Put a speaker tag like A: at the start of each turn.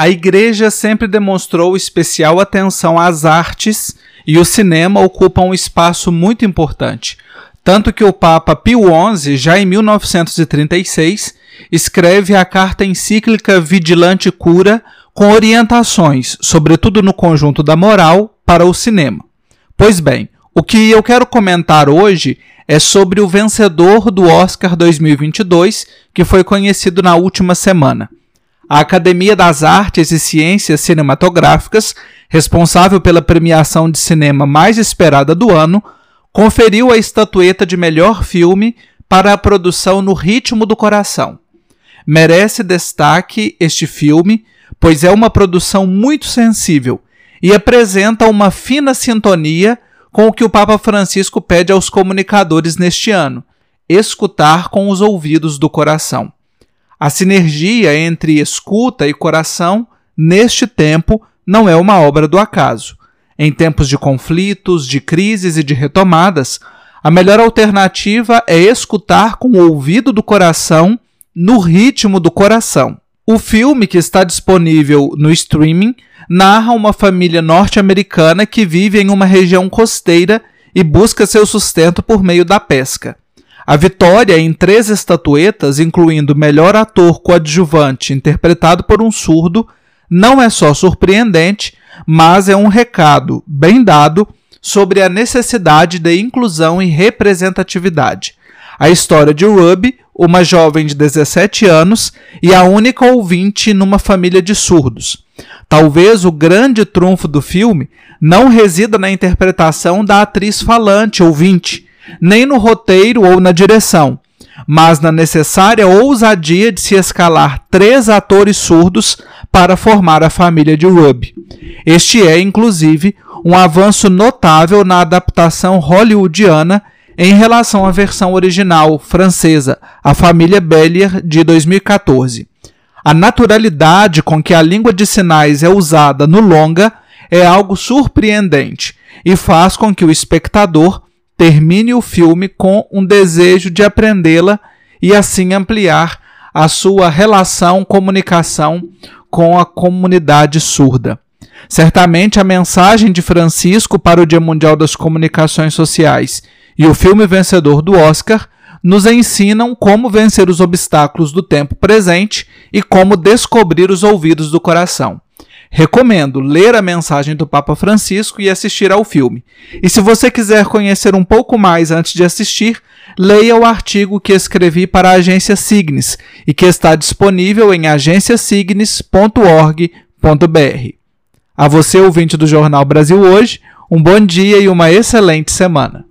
A: A Igreja sempre demonstrou especial atenção às artes e o cinema ocupa um espaço muito importante. Tanto que o Papa Pio XI, já em 1936, escreve a carta encíclica Vigilante Cura com orientações, sobretudo no conjunto da moral, para o cinema. Pois bem, o que eu quero comentar hoje é sobre o vencedor do Oscar 2022, que foi conhecido na última semana. A Academia das Artes e Ciências Cinematográficas, responsável pela premiação de cinema mais esperada do ano, conferiu a estatueta de melhor filme para a produção No Ritmo do Coração. Merece destaque este filme, pois é uma produção muito sensível e apresenta uma fina sintonia com o que o Papa Francisco pede aos comunicadores neste ano: escutar com os ouvidos do coração. A sinergia entre escuta e coração, neste tempo, não é uma obra do acaso. Em tempos de conflitos, de crises e de retomadas, a melhor alternativa é escutar com o ouvido do coração no ritmo do coração. O filme, que está disponível no streaming, narra uma família norte-americana que vive em uma região costeira e busca seu sustento por meio da pesca. A vitória em três estatuetas, incluindo melhor ator coadjuvante interpretado por um surdo, não é só surpreendente, mas é um recado bem dado sobre a necessidade de inclusão e representatividade. A história de Ruby, uma jovem de 17 anos e a única ouvinte numa família de surdos. Talvez o grande trunfo do filme não resida na interpretação da atriz falante ouvinte, nem no roteiro ou na direção, mas na necessária ousadia de se escalar três atores surdos para formar a família de Ruby. Este é, inclusive, um avanço notável na adaptação hollywoodiana em relação à versão original francesa, A Família Bellier, de 2014. A naturalidade com que a língua de sinais é usada no longa é algo surpreendente e faz com que o espectador termine o filme com um desejo de aprendê-la e assim ampliar a sua relação, comunicação com a comunidade surda. Certamente a mensagem de Francisco para o Dia Mundial das Comunicações Sociais e o filme vencedor do Oscar nos ensinam como vencer os obstáculos do tempo presente e como descobrir os ouvidos do coração. Recomendo ler a mensagem do Papa Francisco e assistir ao filme. E se você quiser conhecer um pouco mais antes de assistir, leia o artigo que escrevi para a agência Signes e que está disponível em agenciasignes.org.br. A você, ouvinte do Jornal Brasil Hoje, um bom dia e uma excelente semana.